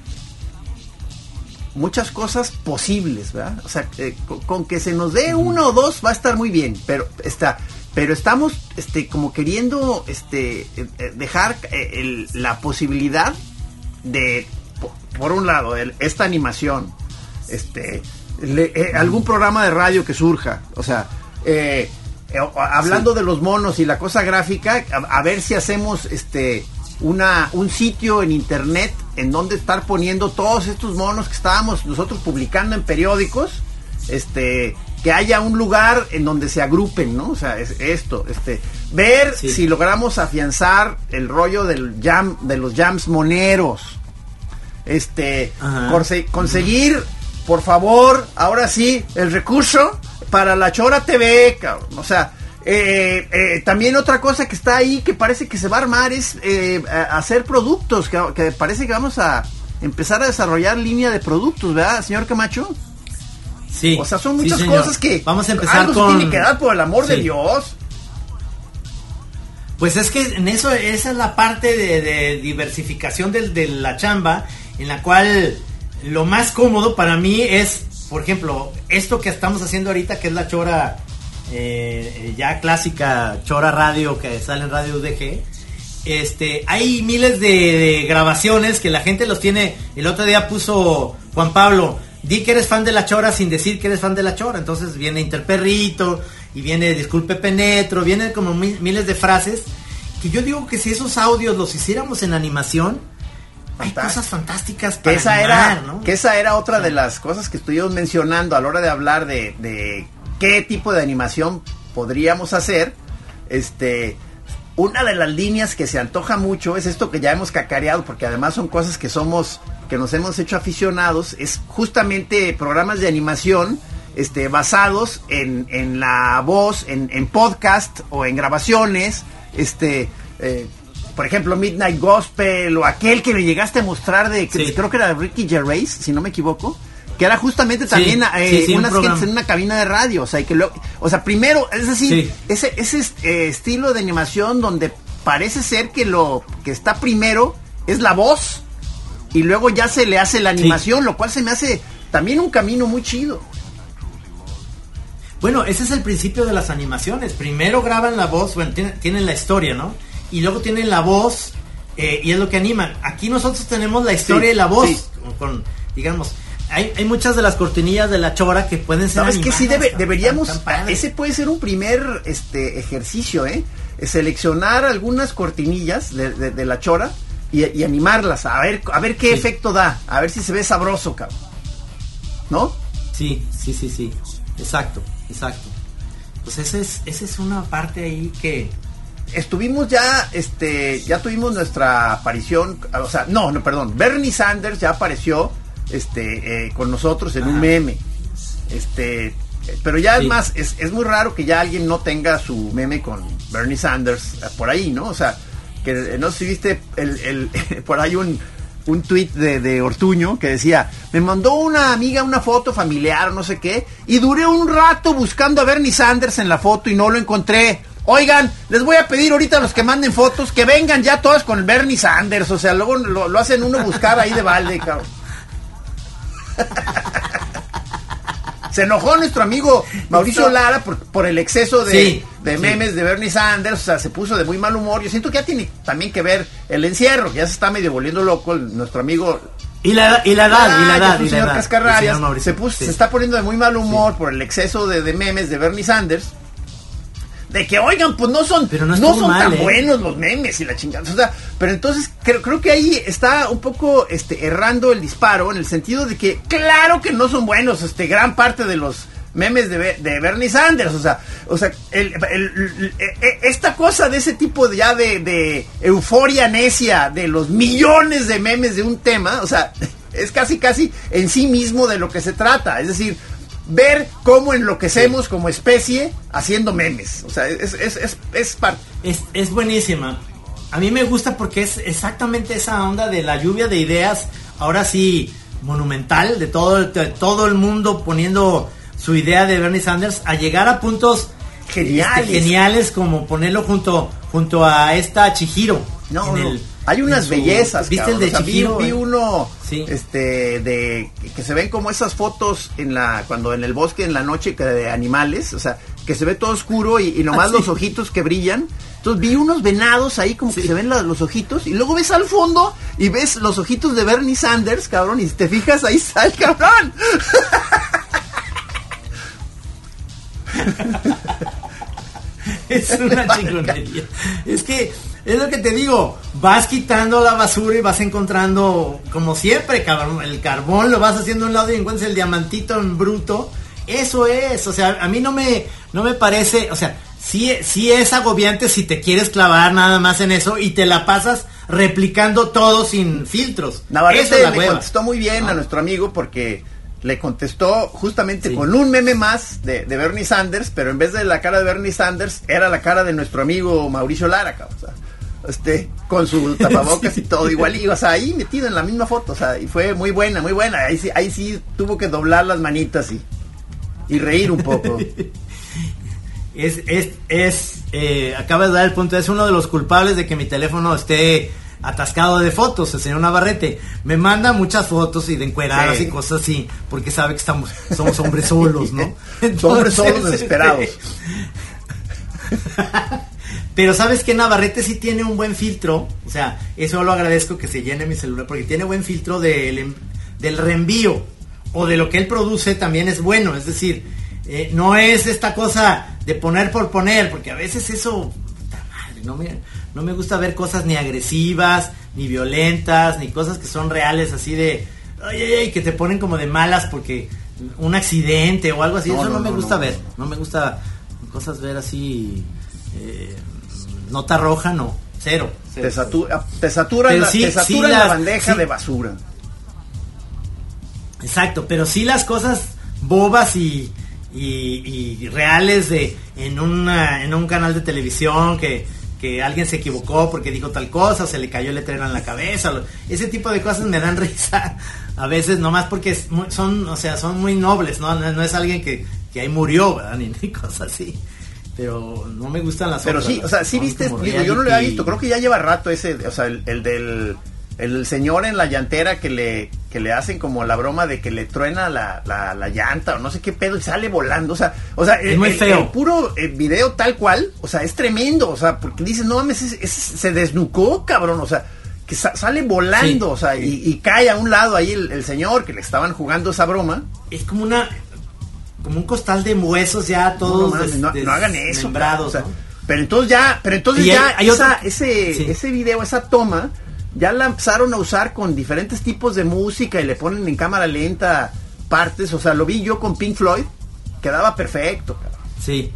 muchas cosas posibles, ¿verdad? O sea, eh, con, que se nos dé uno o dos va a estar muy bien, pero está, pero estamos, este, como queriendo, este, eh, dejar la posibilidad de, por, un lado, esta animación, este, eh, algún programa de radio que surja, o sea, eh, eh, hablando de los monos y la cosa gráfica, a, ver si hacemos este una un sitio en internet en donde estar poniendo todos estos monos que estábamos nosotros publicando en periódicos, este que haya un lugar en donde se agrupen, ¿no? O sea, es esto, este, ver si logramos afianzar el rollo del jam, de los jams moneros, este, conseguir por favor, ahora sí, el recurso para la Chora TV, cabrón. O sea, eh, eh, también otra cosa que está ahí que parece que se va a armar es eh, hacer productos, que, parece que vamos a empezar a desarrollar línea de productos, ¿verdad, señor Camacho? Sí. O sea, son muchas cosas que vamos a empezar con... se tiene que dar por el amor de Dios. Pues es que en eso esa es la parte de, diversificación de la chamba en la cual lo más cómodo para mí es, por ejemplo, esto que estamos haciendo ahorita, que es la chora eh, ya clásica, chora radio que sale en Radio UDG. Este, hay miles de, grabaciones que la gente los tiene. El otro día puso Juan Pablo, di que eres fan de la chora sin decir que eres fan de la chora. Entonces viene Interperrito y viene Disculpe Penetro, viene como miles de frases. Que yo digo que si esos audios los hiciéramos en animación, hay cosas fantásticas que esa era que esa era otra de las cosas que estuvimos mencionando a la hora de hablar de, qué tipo de animación podríamos hacer este una de las líneas que se antoja mucho es esto que ya hemos cacareado porque además son cosas que somos que nos hemos hecho aficionados es justamente programas de animación este basados en, en la voz en, en podcast o en grabaciones este eh, por ejemplo, Midnight Gospel o aquel que me llegaste a mostrar de, creo que era Ricky Gervais, si no me equivoco, que era justamente también eh, unas gentes en una cabina de radio, o sea, que lo, o sea, primero, es decir, ese, ese eh, estilo de animación donde parece ser que lo que está primero es la voz y luego ya se le hace la animación, lo cual se me hace también un camino muy chido. Bueno, ese es el principio de las animaciones. Primero graban la voz, bueno, tienen la historia, ¿no? y luego tienen la voz eh, y es lo que animan. Aquí nosotros tenemos la historia y la voz, con, digamos, hay, hay, muchas de las cortinillas de la chora que pueden ser. ¿Sabes que sí debe, deberíamos? ese puede ser un primer este ejercicio, ¿eh? Seleccionar algunas cortinillas de, la chora y, animarlas, a ver, a ver qué efecto da, a ver si se ve sabroso, cabrón. ¿No? Sí, sí, sí, sí. Exacto, exacto. Pues esa es, esa es una parte ahí que, estuvimos ya, este, ya tuvimos nuestra aparición, o sea, no, no, perdón, Bernie Sanders ya apareció, este, eh, con nosotros en un meme, este, pero ya es más, es, es, muy raro que ya alguien no tenga su meme con Bernie Sanders eh, por ahí, ¿no? O sea, que no sé si viste el, el por ahí un, un tweet de, de, Ortuño que decía, me mandó una amiga una foto familiar, no sé qué, y duré un rato buscando a Bernie Sanders en la foto y no lo encontré. Oigan, les voy a pedir ahorita a los que manden fotos que vengan ya todas con Bernie Sanders. O sea, luego lo, hacen uno buscar ahí de balde, cabrón. Se enojó nuestro amigo Mauricio Lara por, el exceso de, memes de Bernie Sanders. O sea, se puso de muy mal humor. Yo siento que ya tiene también que ver el encierro, que ya se está medio volviendo loco nuestro amigo y la, y la edad, y la edad, y la edad. se, puso, se está poniendo de muy mal humor por el exceso de, de, memes de Bernie Sanders. De que oigan, pues no son, Pero no son mal, tan ¿eh? buenos los memes y la chingada. O sea, pero entonces creo, creo que ahí está un poco este errando el disparo en el sentido de que claro que no son buenos, este gran parte de los memes de, de Bernie Sanders, o sea, o sea, el- el- el- e- e- esta cosa de ese tipo de, ya de, de euforia necia de los millones de memes de un tema, o sea, es casi casi en sí mismo de lo que se trata, es decir, ver cómo enloquecemos como especie haciendo memes, o sea, es, es, es, es parte. Es, es buenísima. A mí me gusta porque es exactamente esa onda de la lluvia de ideas, ahora sí, monumental, de todo, de todo el mundo poniendo su idea de Bernie Sanders, a llegar a puntos Geniales. este, geniales como ponerlo junto, junto a esta Chihiro. No, en no. el- hay unas su- bellezas. ¿Viste cabrón. el de O sea, vi- Chihiro? Vi, eh? uno, Sí. este, de que se ven como esas fotos en la, cuando en el bosque en la noche de animales, o sea, que se ve todo oscuro y, y nomás Ah, sí. los ojitos que brillan. Entonces vi unos venados ahí como que se ven la- los ojitos y luego ves al fondo y ves los ojitos de Bernie Sanders, cabrón, y si te fijas ahí está el cabrón. Es una chingonería. Es que es lo que te digo, vas quitando la basura y vas encontrando, como siempre, cabrón, el carbón lo vas haciendo a un lado y encuentras el diamantito en bruto. Eso es, o sea, a mí no me, no me parece, o sea, sí, sí es agobiante si te quieres clavar nada más en eso y te la pasas replicando todo sin filtros. Eso Navarrete es la le hueva. contestó muy bien Ah. a nuestro amigo porque le contestó justamente Sí. con un meme más de, de Bernie Sanders, pero en vez de la cara de Bernie Sanders, era la cara de nuestro amigo Mauricio Lara, cabrón, o sea, este, con su tapabocas y todo igual, y, o sea, ahí metido en la misma foto, o sea, y fue muy buena, muy buena, ahí sí, ahí sí tuvo que doblar las manitas y, y reír un poco. Es, es, es, eh, acaba de dar el punto, es uno de los culpables de que mi teléfono esté atascado de fotos, el señor Navarrete. Me manda muchas fotos y de encueradas Sí. y cosas así, porque sabe que estamos, somos hombres solos, ¿no? Hombres solos Entonces, desesperados. Pero sabes que Navarrete sí tiene un buen filtro, o sea, eso lo agradezco que se llene mi celular, porque tiene buen filtro del, del reenvío o de lo que él produce también es bueno, es decir, eh, no es esta cosa de poner por poner, porque a veces eso, puta madre, no me, no me gusta ver cosas ni agresivas, ni violentas, ni cosas que son reales así de, ay, ay, ay, que te ponen como de malas porque un accidente o algo así, No, eso no, no, me no, gusta ver, no me gusta cosas ver así, eh, nota roja, no, cero. cero. Te, satura, te saturan, Pero la, sí, te sí saturan la las- bandeja sí. de basura. Exacto, pero sí las cosas bobas y, y, y reales de en una en un canal de televisión que, que alguien se equivocó porque dijo tal cosa, se le cayó el letrero en la cabeza, lo- ese tipo de cosas me dan risa a veces nomás porque muy- son, o sea, son muy nobles, no, no, no es alguien que, que ahí murió, ¿verdad? Ni, ni cosas así. Pero no me gustan las Pero otras, sí, o sea, sí viste, digo, yo no lo había reality. visto, creo que ya lleva rato ese, o sea, el, el del el señor en la llantera que le que le hacen como la broma de que le truena la, la, la llanta o no sé qué pedo y sale volando, o sea, o sea, Es el, muy feo. el puro eh, video tal cual, o sea, es tremendo, o sea, porque dices, no mames, ese se desnucó, cabrón, o sea, que sa- sale volando, Sí, o sea, sí. y, y cae a un lado ahí el, el señor que le estaban jugando esa broma. es como una como un costal de huesos ya todos no, mames, no, des- no hagan eso. o sea. Pero entonces ya, pero entonces ya hay esa- ese, Sí. ese video, esa toma, ya la empezaron a usar con diferentes tipos de música y le ponen en cámara lenta partes. O sea, lo vi yo con Pink Floyd, quedaba perfecto. cabrón. Sí.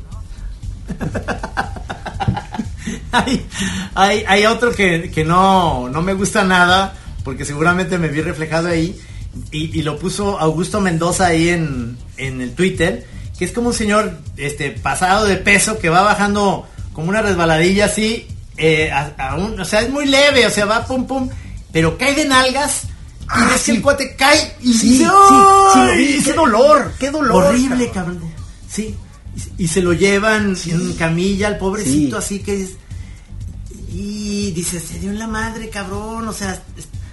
hay, hay, hay otro que, que no, no me gusta nada, porque seguramente me vi reflejado ahí, y, y lo puso Augusto Mendoza ahí en, en el Twitter, que es como un señor este, pasado de peso que va bajando como una resbaladilla así, eh, a- a un- o sea, es muy leve, o sea, va pum pum, pero cae de nalgas. Y Ah, ves sí. el cuate cae y Sí, dice, sí, sí lo vi, "Ay". qué dolor, qué dolor, Horrible, cabrón. cabrón. Sí. Y, y se lo llevan en camilla al pobrecito, Sí. así que es. Y dice, se dio en la madre, cabrón. O sea,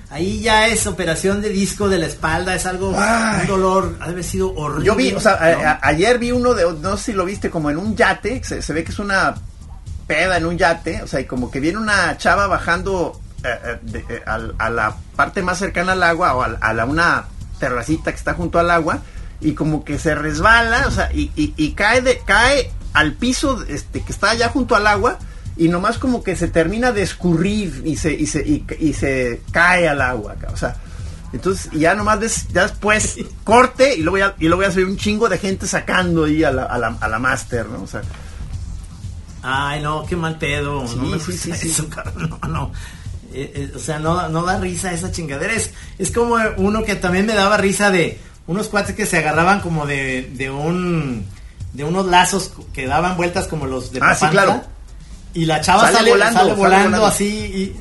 ahí ya es operación de disco de la espalda, es algo, Ay. un dolor, ha de haber sido horrible. Yo vi, o sea, a- ¿no? a- ayer vi uno de, no sé si lo viste, como en un yate, se, se ve que es una peda en un yate, o sea, y como que viene una chava bajando eh, eh, de- eh, a, la parte más cercana al agua o a, a la, una terracita que está junto al agua y como que se resbala, o sea, y, y- y cae de cae al piso este, que está allá junto al agua y nomás como que se termina de escurrir y se, y se, y, se cae al agua. O sea, entonces ya nomás ya después corte y luego ya, y luego ya se ve un chingo de gente sacando ahí a la, a la, a la máster, ¿no? O sea, Ay, no, qué mal pedo. no me sí, sí, eso, No, no. Eh, eh, o sea, no, no da risa esa chingadera. Es, es como uno que también me daba risa de unos cuates que se agarraban como de, de un de unos lazos que daban vueltas como los de ah, sí, claro. y la chava sale, volando, volando, así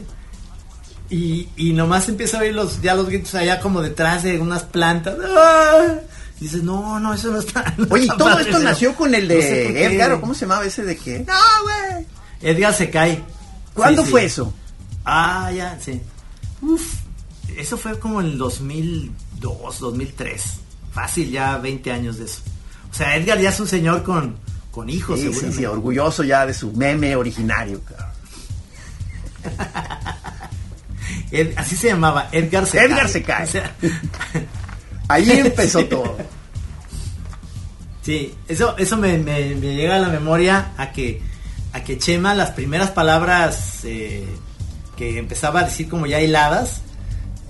y, y, y, nomás empieza a oír los, ya los gritos allá como detrás de unas plantas. ¡Ah! Dices, no, no, eso no está. Oye, todo esto nació con el de Edgar, ¿o cómo se llamaba ese de qué? No, güey. Edgar se cae. ¿Cuándo fue eso? Ah, ya, sí. Uf, eso fue como en el 2002, 2003. Fácil, ya 20 años de eso. O sea, Edgar ya es un señor con, con hijos, sí, sí, sí, orgulloso ya de su meme originario, así se llamaba, Edgar se Edgar se cae. Ahí empezó todo. Sí, eso, eso me, llega a la memoria a que, a que Chema, las primeras palabras eh, que empezaba a decir como ya hiladas,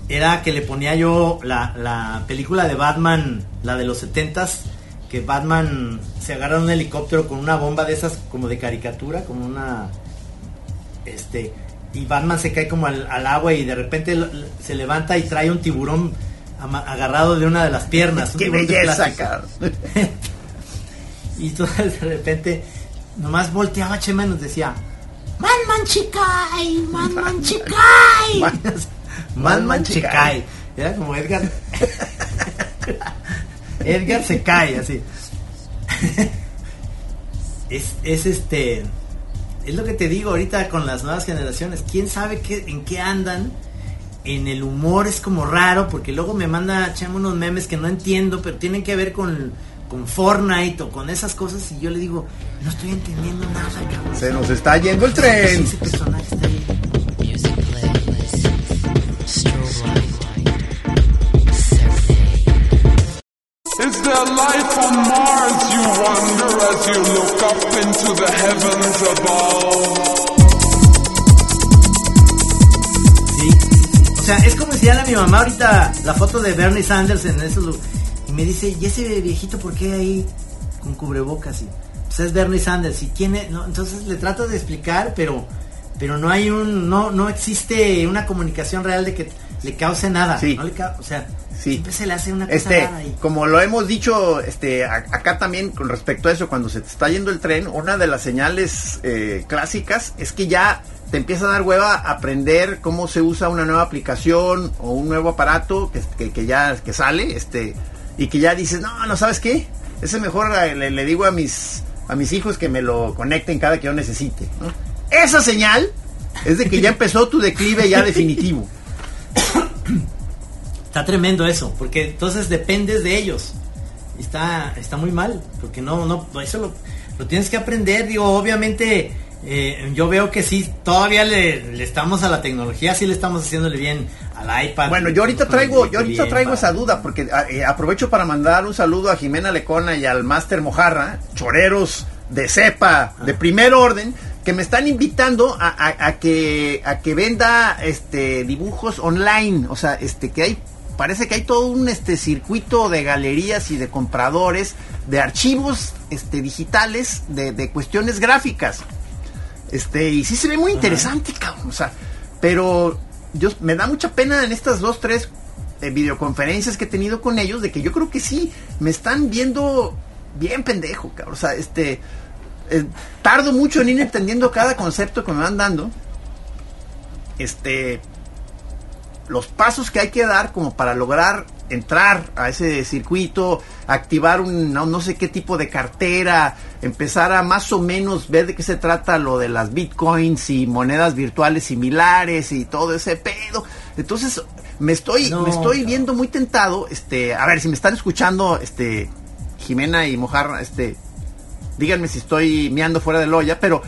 era que le ponía yo la, la película de Batman, la de los setentas, que Batman se agarra un helicóptero con una bomba de esas como de caricatura, como una este y Batman se cae como al, al agua y de repente se levanta y trae un tiburón agarrado de una de las piernas. ¡Qué belleza, y entonces de repente nomás volteaba Chema y nos decía, Man Man Chikai, Man Man Chikai. Man Man Chikai. Era como Edgar. Edgar se cae así. es, es este. Es lo que te digo ahorita con las nuevas generaciones. ¿Quién sabe qué, en qué andan? En el humor es como raro porque luego me manda Chema unos memes que no entiendo, pero tienen que ver con, con Fortnite o con esas cosas y yo le digo, no estoy entendiendo nada, cabrón. Se nos está yendo el tren. Ese personaje está ahí. Is there life on Mars, you wonder as you look up into the heavens above? O sea, es como si a mi mamá ahorita la foto de Bernie Sanders en esos y me dice, ¿y ese viejito por qué ahí con cubrebocas? Y, pues es Bernie Sanders y tiene, no, entonces le trato de explicar, pero pero no hay un no no existe una comunicación real de que le cause nada, sí. no le o sea, sí. siempre se le hace una cosa este, como lo hemos dicho este acá también con respecto a eso cuando se te está yendo el tren, una de las señales eh, clásicas es que ya te empieza a dar hueva aprender cómo se usa una nueva aplicación o un nuevo aparato que, que, ya que sale, este, y que ya dices, no, no sabes qué, ese mejor eh, le, digo a mis a mis hijos que me lo conecten cada que yo necesite. Esa señal es de que ya empezó tu declive ya definitivo. Está tremendo eso, porque entonces dependes de ellos. Está, está muy mal, porque no, no, eso lo, lo tienes que aprender, digo, obviamente eh, yo veo que sí, todavía le, estamos a la tecnología, sí le estamos haciéndole bien al iPad. Bueno, yo ahorita traigo, yo ahorita traigo esa duda, porque ah, eh, aprovecho para mandar un saludo a Jimena Lecona y al Máster Mojarra, choreros de cepa, de primer orden, que me están invitando a, que a que venda este dibujos online, o sea, este que hay parece que hay todo un este circuito de galerías y de compradores de archivos este digitales de, de cuestiones gráficas. Este, y sí se ve muy interesante, cabrón. O sea, pero yo me da mucha pena en estas dos, tres eh, videoconferencias que he tenido con ellos, de que yo creo que sí, me están viendo bien pendejo, cabrón. O sea, este, eh, tardo mucho en ir entendiendo cada concepto que me van dando. Este, los pasos que hay que dar como para lograr entrar a ese circuito, activar un no, sé qué tipo de cartera, empezar a más o menos ver de qué se trata lo de las bitcoins y monedas virtuales similares y todo ese pedo. Entonces, me estoy me estoy viendo muy tentado, este, a ver si me están escuchando este Jimena y Mojarra, este díganme si estoy meando fuera de la olla, pero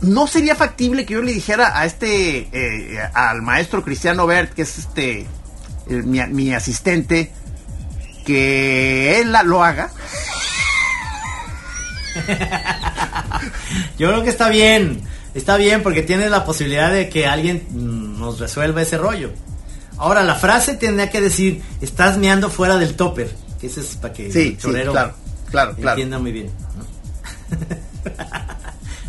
no sería factible que yo le dijera a este eh, al maestro Cristiano Bert, que es este mi, asistente, que él lo haga. Yo creo que está bien. Está bien porque tienes la posibilidad de que alguien mm, nos resuelva ese rollo. Ahora, la frase tendría que decir, estás meando fuera del topper. Que ese es para que Sí, el sí, chorero claro, claro, claro. entienda muy bien. ¿no?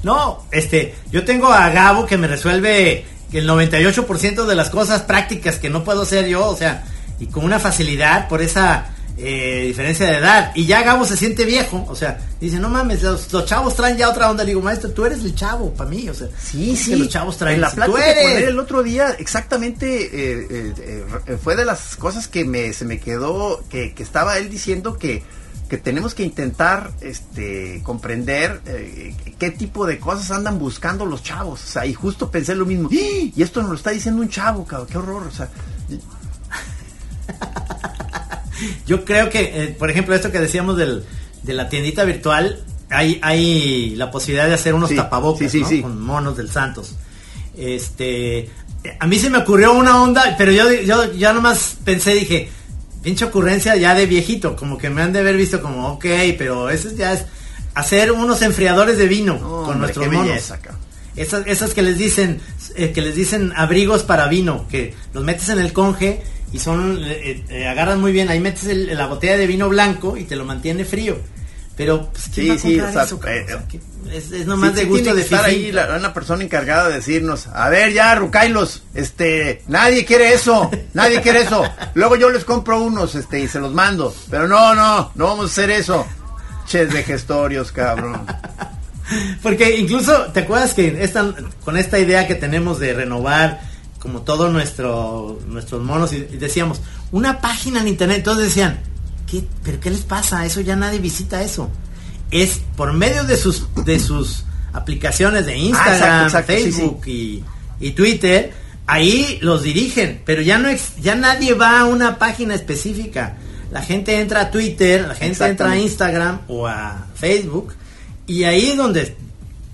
No, este, yo tengo a Gabo que me resuelve el 98% de las cosas prácticas que no puedo hacer yo, o sea, y con una facilidad por esa eh, diferencia de edad. Y ya Gabo se siente viejo, o sea, dice, no mames, los, los chavos traen ya otra onda. Le digo, maestro, tú eres el chavo para mí, o sea, Sí, sí. que los chavos traen. En la si plática tú con eres- él el otro día, exactamente, eh, eh, fue de las cosas que me, se me quedó, que, que estaba él diciendo que, que tenemos que intentar este, comprender eh, qué tipo de cosas andan buscando los chavos. O sea, y justo pensé lo mismo. ¡Ah! Y esto nos lo está diciendo un chavo, cabrón, qué horror. O sea, Yo creo que, eh, por ejemplo, esto que decíamos del, de la tiendita virtual, hay, hay la posibilidad de hacer unos Sí, tapabocas sí, sí, ¿no? con monos del Santos. Este, a mí se me ocurrió una onda, pero yo, yo ya nomás pensé, dije, pinche ocurrencia ya de viejito, como que me han de haber visto como, ok, pero eso ya es hacer unos enfriadores de vino no, con hombre, nuestros qué monos. Esas, esas que les dicen, eh, que les dicen abrigos para vino, que los metes en el conge y son, eh, eh, agarran muy bien, ahí metes el- la botella de vino blanco y te lo mantiene frío. Pero, pues, ¿quién Sí, sí, o sea, eso, cabrón? eh, O sea, que es, es nomás Sí, de gusto de estar ahí la, una persona encargada de decirnos, a ver ya, Rucailos, este, nadie quiere eso, nadie quiere eso. Luego yo les compro unos, este, y se los mando. Pero no, no, no vamos a hacer eso. Ches de gestorios, cabrón. Porque incluso, ¿te acuerdas que esta, con esta idea que tenemos de renovar como todo nuestro nuestros monos y, y decíamos, una página en internet, entonces decían, ¿qué, ¿pero qué les pasa? Eso ya nadie visita eso. Es por medio de sus de sus aplicaciones de Instagram, Ah, exacto, exacto, sí, Facebook Y, y Twitter, ahí los dirigen, pero ya no ex- ya nadie va a una página específica. La gente entra a Twitter, la gente entra a. Instagram o a Facebook y ahí es donde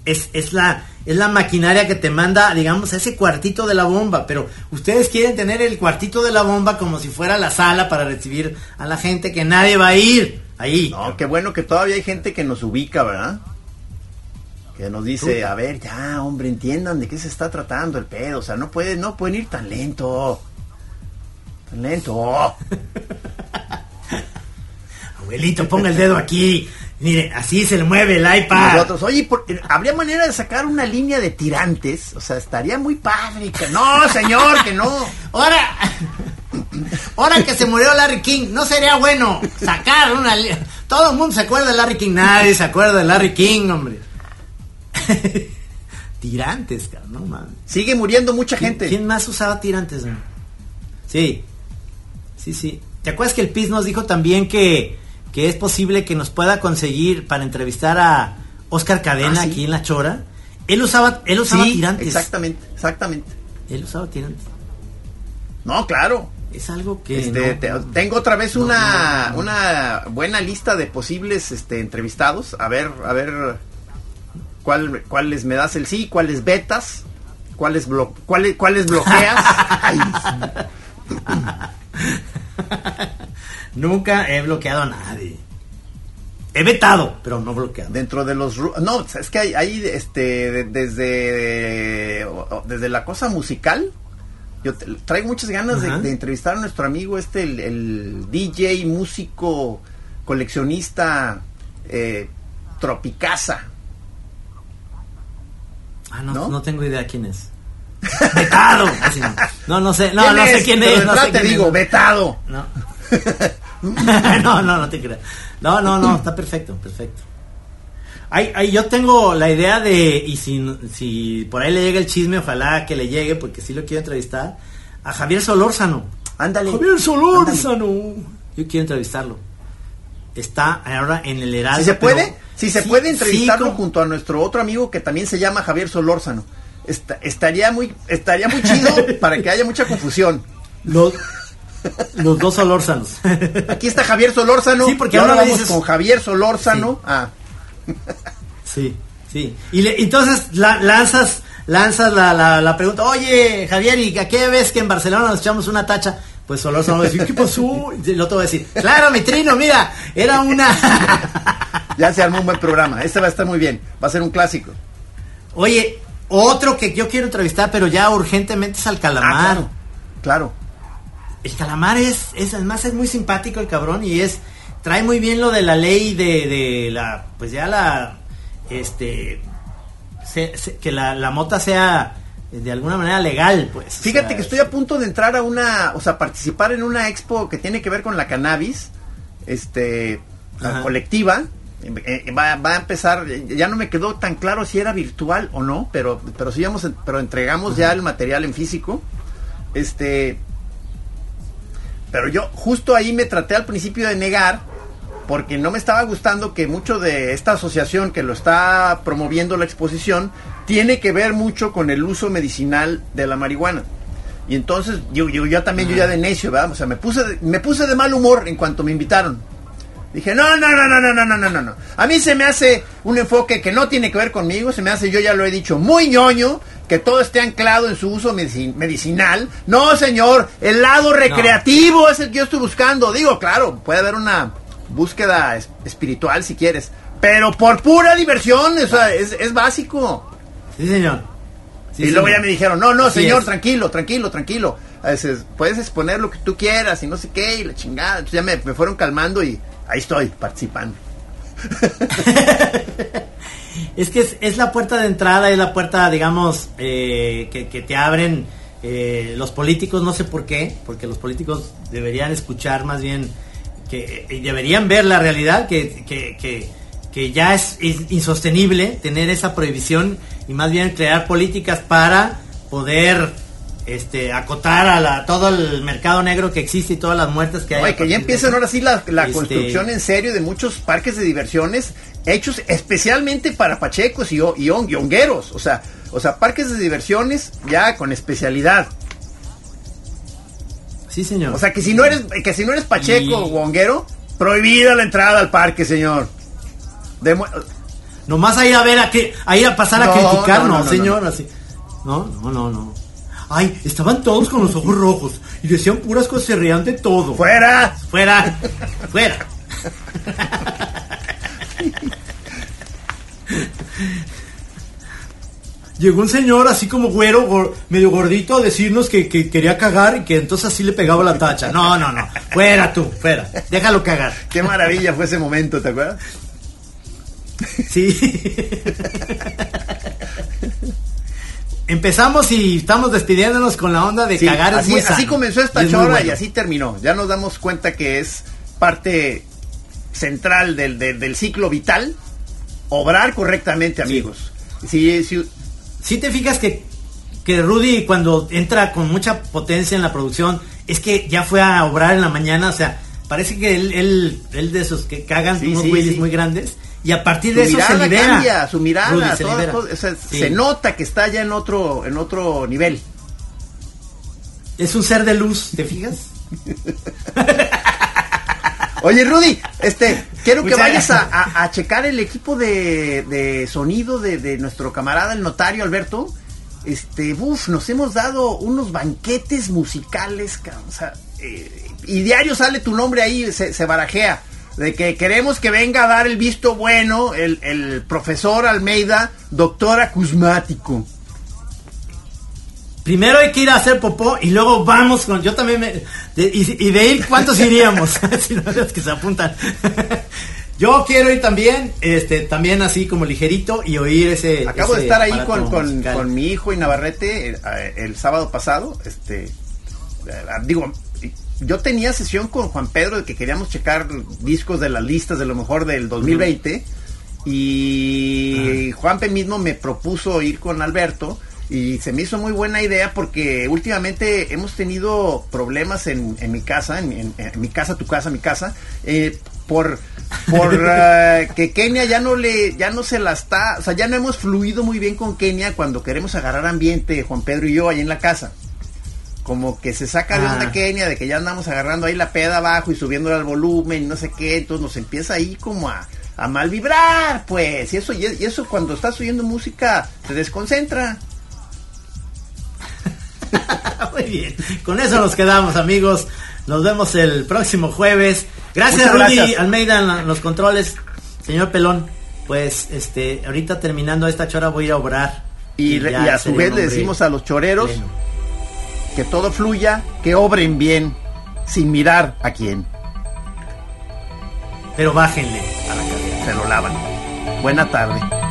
es, es la es la maquinaria que te manda, digamos, a ese cuartito de la bomba, pero ustedes quieren tener el cuartito de la bomba como si fuera la sala para recibir a la gente que nadie va a ir ahí. No, qué bueno que todavía hay gente que nos ubica, ¿verdad? Que nos dice, a ver, ya, hombre, entiendan de qué se está tratando el pedo. O sea, no pueden, no pueden ir tan lento. Tan lento. Abuelito, ponga el dedo aquí. Mire, así se le mueve el iPad. Nosotros, oye, por- ¿habría manera de sacar una línea de tirantes? O sea, estaría muy padre. que- No, señor, que no. Ahora, ahora que se murió Larry King, no sería bueno sacar una. li- Todo el mundo se acuerda de Larry King, nadie se acuerda de Larry King, hombre. tirantes, cabrón, no mames. Sigue muriendo mucha ¿Quién- gente. ¿Quién más usaba tirantes? güey? Sí, sí, sí. ¿Te acuerdas que el PIS nos dijo también que, que es posible que nos pueda conseguir para entrevistar a Oscar Cadena Ah, sí. aquí en La Chora? Él usaba, él usaba Sí, tirantes. exactamente, exactamente. Él usaba tirantes. No, claro. Es algo que. Este, no- te- no- tengo otra vez no, una, una buena lista de posibles este, entrevistados. A ver, a ver cuál, cuáles me das el sí, cuáles betas, cuáles, blo- cuáles, cuáles bloqueas. Ay, Nunca he bloqueado a nadie. He vetado, pero no bloqueado. dentro de los no es que hay, hay, este de- desde desde la cosa musical yo te- traigo muchas ganas de, entrevistar a nuestro amigo este el, el DJ músico coleccionista eh, Tropicasa Ah, no, ¿No? no tengo idea quién es. Vetado. No. no, sé, no, ¿Quién no sé quién es. No sé te quién digo es. vetado No. no, no, no te creas. No, no, no, está perfecto, perfecto. Ay, ay, yo tengo la idea de, y si, si por ahí le llega el chisme, ojalá que le llegue, porque sí lo quiero entrevistar, a Javier Solórzano. ándale Javier Solórzano. Yo quiero entrevistarlo. Está ahora en el Heraldo. si se puede si se Sí, puede sí, entrevistarlo como- junto a nuestro otro amigo que también se llama Javier Solórzano Esta- estaría muy estaría muy chido para que haya mucha confusión Los, los dos Solórzanos. Aquí está Javier Solórzano. Sí, porque y ahora vamos dices- con Javier Solórzano. Sí. Ah, Sí, sí. Y le- entonces la- lanzas, lanzas la, la, la pregunta, oye Javier, ¿y a qué ves que en Barcelona nos echamos una tacha? Pues Solórzano va a decir, ¿qué pasó? Y el otro va a decir, claro, mi trino, mira, era una... Ya se armó un buen programa. Este va a estar muy bien. Va a ser un clásico. Oye, otro que yo quiero entrevistar, pero ya urgentemente es al calamar. Ah, claro. Claro. El calamar es, es, además es muy simpático el cabrón y es, trae muy bien lo de la ley de, de la, pues ya la, este, se- se- que la, la mota sea de alguna manera legal, pues. o Fíjate sea, que estoy a punto de entrar a una, o sea, participar en una expo que tiene que ver con la cannabis, este, Ajá. colectiva. Eh, eh, va, va a empezar, ya no me quedó tan claro si era virtual o no, pero, pero sí vamos, pero entregamos ya el material en físico. Este, pero yo justo ahí me traté al principio de negar porque no me estaba gustando que mucho de esta asociación que lo está promoviendo la exposición tiene que ver mucho con el uso medicinal de la marihuana. Y entonces yo, yo, yo también, yo ya de necio, ¿verdad? O sea, me puse, de, me puse de mal humor en cuanto me invitaron. Dije, no, no, no, no, no, no, no, no, no. A mí se me hace un enfoque que no tiene que ver conmigo, se me hace, yo ya lo he dicho, muy ñoño, que todo esté anclado en su uso medici- medicinal. No, señor, el lado recreativo es el que yo estoy buscando. Digo, claro, puede haber una búsqueda es- espiritual si quieres, pero por pura diversión, o sea, es, es básico. Sí, señor. Sí, y luego señor. ya me dijeron, no, no, Así señor, es. tranquilo, tranquilo, tranquilo. A veces, puedes exponer lo que tú quieras y no sé qué, y la chingada. Entonces ya me, me fueron calmando y ahí estoy, participando. Es que es, es la puerta de entrada, es la puerta, digamos, eh, que, te abren eh, los políticos, no sé por qué, porque los políticos deberían escuchar más bien, que deberían ver la realidad, que, que, que, ya es insostenible tener esa prohibición y más bien crear políticas para poder este acotar a la, todo el mercado negro que existe y todas las muertes que hay. Oye, que ya empiezan ahora sí la, la Este, construcción en serio de muchos parques de diversiones hechos especialmente para pachecos y, y, hongueros. O sea, o sea, parques de diversiones ya con especialidad. Sí, señor. O sea, que si no eres, que si no eres pacheco Y- o honguero, prohibida la entrada al parque, señor. Demu- Nomás a ir a ver a que, a ir a pasar a No, criticar, no, no, no, no, señor, así. No, no, no, no. Ay, estaban todos con los ojos rojos y decían puras cosas, se reían de todo. ¡Fuera! Fuera, fuera. Llegó un señor así como güero, gor- medio gordito, a decirnos que, que quería cagar y que entonces así le pegaba la tacha. No, no, no. Fuera tú, fuera. Déjalo cagar. Qué maravilla fue ese momento, ¿te acuerdas? Sí. Empezamos y estamos despidiéndonos con la onda de Sí, cagar es así, muy sano. así comenzó esta Y es chora bueno. y así terminó. Ya nos damos cuenta que es parte central del, del- del ciclo vital obrar correctamente, amigos. Sí, sí, Si te fijas que, que Rudy cuando entra con mucha potencia en la producción, es que ya fue a obrar en la mañana, o sea, parece que él, él, él de esos que cagan Sí, unos sí. muy grandes, y a partir su de eso se libera. cambia, su mirada, Rudy se todas libera. cosas, o sea, Sí. se nota que está ya en otro, en otro nivel. Es un ser de luz, ¿te fijas? Oye, Rudy, este, quiero que vayas a, gracias. a- a checar el equipo de, de sonido de, de nuestro camarada el notario Alberto. Este, uff, nos hemos dado unos banquetes musicales, ca- o sea, eh, y diario sale tu nombre ahí, se, se barajea, de que queremos que venga a dar el visto bueno el, el profesor Almeida, doctor acusmático. Primero hay que ir a hacer popó y luego vamos con. Yo también me. de- y, y de ir, ¿cuántos iríamos? si no, los que se apuntan. Yo quiero ir también, este, también así como ligerito y oír ese. Acabo de estar ahí con, con- con mi hijo y Navarrete eh, eh, el, sábado pasado. Este, eh, digo, yo tenía sesión con Juan Pedro de que queríamos checar discos de las listas de lo mejor del 2020 y Juanpe mismo me propuso ir con Alberto y se me hizo muy buena idea porque últimamente hemos tenido problemas en, en mi casa, en, en- en mi casa, tu casa, mi casa, eh, por por eh, que Kenia ya no le ya no se la está, o sea, ya no hemos fluido muy bien con Kenia cuando queremos agarrar ambiente Juan Pedro y yo ahí en la casa. Como que se saca de onda Ah. Kenia de que ya andamos agarrando ahí la peda abajo y subiéndole al volumen y no sé qué, entonces nos empieza ahí como a, a mal vibrar, pues, y eso y eso cuando estás oyendo música te desconcentra. Muy bien. Con eso nos quedamos, amigos. Nos vemos el próximo jueves. Gracias, Muchas Rudy gracias. Almeida en los controles. Señor Pelón, pues este, ahorita terminando esta chora voy a ir a obrar. Y, a su vez le decimos a los choreros pleno. Que todo fluya, que obren bien, sin mirar a quién. Pero bájenle a la carrera. Se lo lavan. Buena tarde.